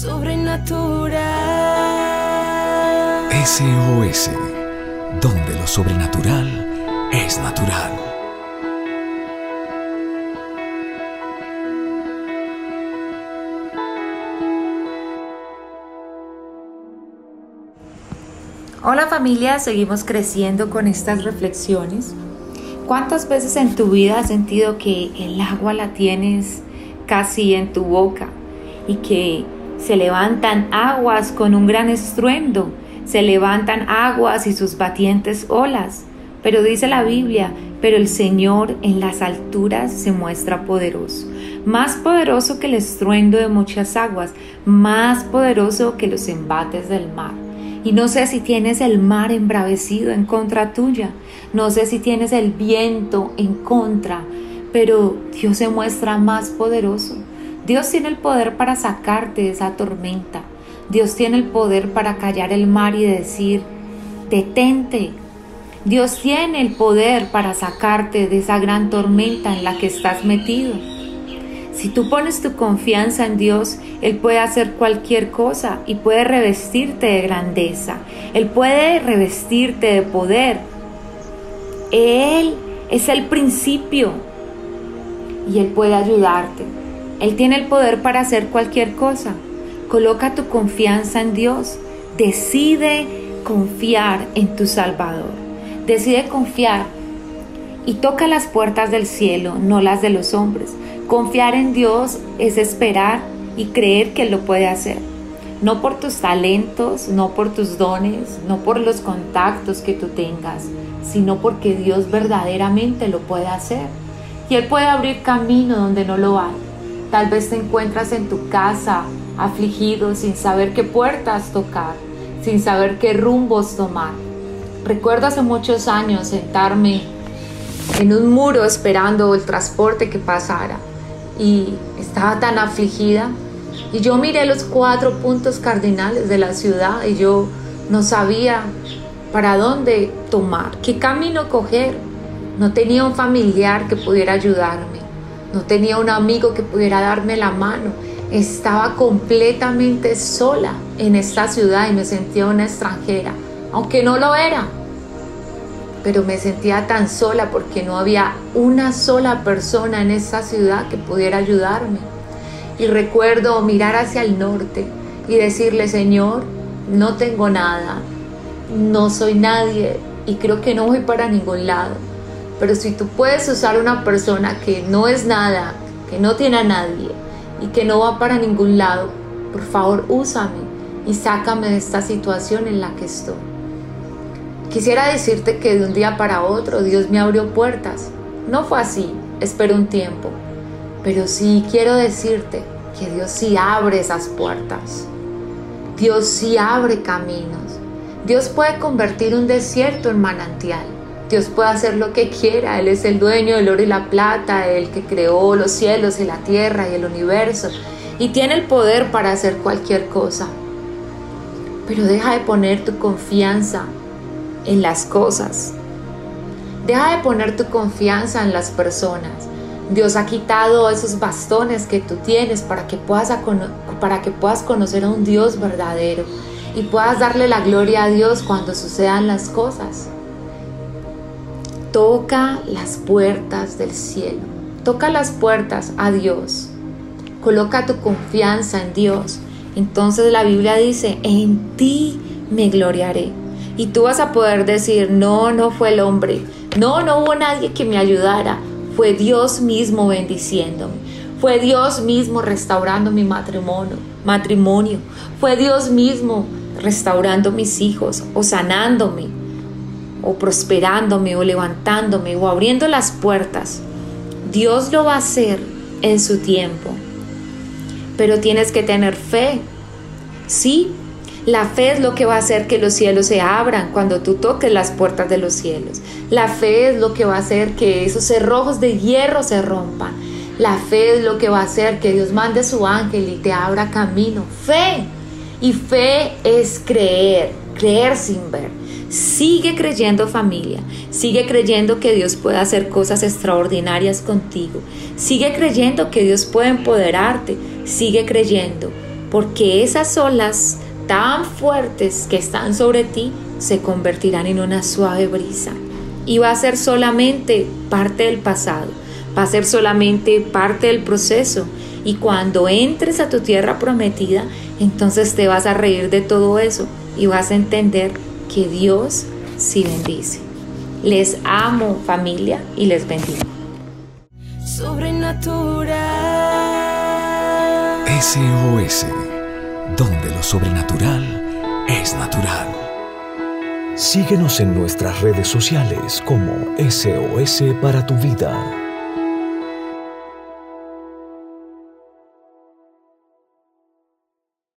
Sobrenatural. SOS, donde lo sobrenatural es natural. Hola familia, seguimos creciendo con estas reflexiones. ¿Cuántas veces en tu vida has sentido que el agua la tienes casi en tu boca y que se levantan aguas con un gran estruendo, se levantan aguas y sus batientes olas? Pero dice la Biblia, pero el Señor en las alturas se muestra poderoso, más poderoso que el estruendo de muchas aguas, más poderoso que los embates del mar. Y no sé si tienes el mar embravecido en contra tuya, no sé si tienes el viento en contra, pero Dios se muestra más poderoso. Dios tiene el poder para sacarte de esa tormenta. Dios tiene el poder para callar el mar y decir, detente. Dios tiene el poder para sacarte de esa gran tormenta en la que estás metido. Si tú pones tu confianza en Dios, Él puede hacer cualquier cosa y puede revestirte de grandeza. Él puede revestirte de poder. Él es el principio y Él puede ayudarte. Él tiene el poder para hacer cualquier cosa. Coloca tu confianza en Dios. Decide confiar en tu Salvador. Decide confiar y toca las puertas del cielo, no las de los hombres. Confiar en Dios es esperar y creer que Él lo puede hacer. No por tus talentos, no por tus dones, no por los contactos que tú tengas, sino porque Dios verdaderamente lo puede hacer. Y Él puede abrir camino donde no lo hay. Tal vez te encuentras en tu casa afligido sin saber qué puertas tocar, sin saber qué rumbos tomar. Recuerdo hace muchos años sentarme en un muro esperando el transporte que pasara y estaba tan afligida y yo miré los cuatro puntos cardinales de la ciudad y yo no sabía para dónde tomar, qué camino coger. No tenía un familiar que pudiera ayudarme, no tenía un amigo que pudiera darme la mano. Estaba completamente sola en esta ciudad y me sentía una extranjera, aunque no lo era. Pero me sentía tan sola porque no había una sola persona en esta ciudad que pudiera ayudarme. Y recuerdo mirar hacia el norte y decirle, Señor, no tengo nada, no soy nadie y creo que no voy para ningún lado. Pero si tú puedes usar una persona que no es nada, que no tiene a nadie y que no va para ningún lado, por favor úsame y sácame de esta situación en la que estoy. Quisiera decirte que de un día para otro Dios me abrió puertas. No fue así, espero un tiempo. Pero sí quiero decirte que Dios sí abre esas puertas. Dios sí abre caminos. Dios puede convertir un desierto en manantial. Dios puede hacer lo que quiera. Él es el dueño del oro y la plata, el que creó los cielos y la tierra y el universo. Y tiene el poder para hacer cualquier cosa. Pero deja de poner tu confianza en las cosas. Deja de poner tu confianza en las personas. Dios ha quitado esos bastones que tú tienes para que puedas, para que puedas conocer a un Dios verdadero y puedas darle la gloria a Dios cuando sucedan las cosas. Toca las puertas del cielo. Toca las puertas a Dios. Coloca tu confianza en Dios. Entonces la Biblia dice, en ti me gloriaré. Y tú vas a poder decir, no, no fue el hombre. No, no hubo nadie que me ayudara. Fue Dios mismo bendiciéndome. Fue Dios mismo restaurando mi matrimonio. matrimonio. Fue Dios mismo restaurando mis hijos o sanándome o prosperándome o levantándome o abriendo las puertas. Dios lo va a hacer en su tiempo. Pero tienes que tener fe. Sí, la fe es lo que va a hacer que los cielos se abran cuando tú toques las puertas de los cielos. La fe es lo que va a hacer que esos cerrojos de hierro se rompan. La fe es lo que va a hacer que Dios mande su ángel y te abra camino. Fe. Y fe es creer, creer sin ver. Sigue creyendo familia, sigue creyendo que Dios puede hacer cosas extraordinarias contigo, sigue creyendo que Dios puede empoderarte, sigue creyendo porque esas olas tan fuertes que están sobre ti se convertirán en una suave brisa. Y va a ser solamente parte del pasado, va a ser solamente parte del proceso. Y cuando entres a tu tierra prometida, entonces te vas a reír de todo eso y vas a entender que Dios sí bendice. Les amo familia y les bendigo. Sobrenatural. SOS, donde lo sobrenatural es natural. Síguenos en nuestras redes sociales como SOS para tu vida.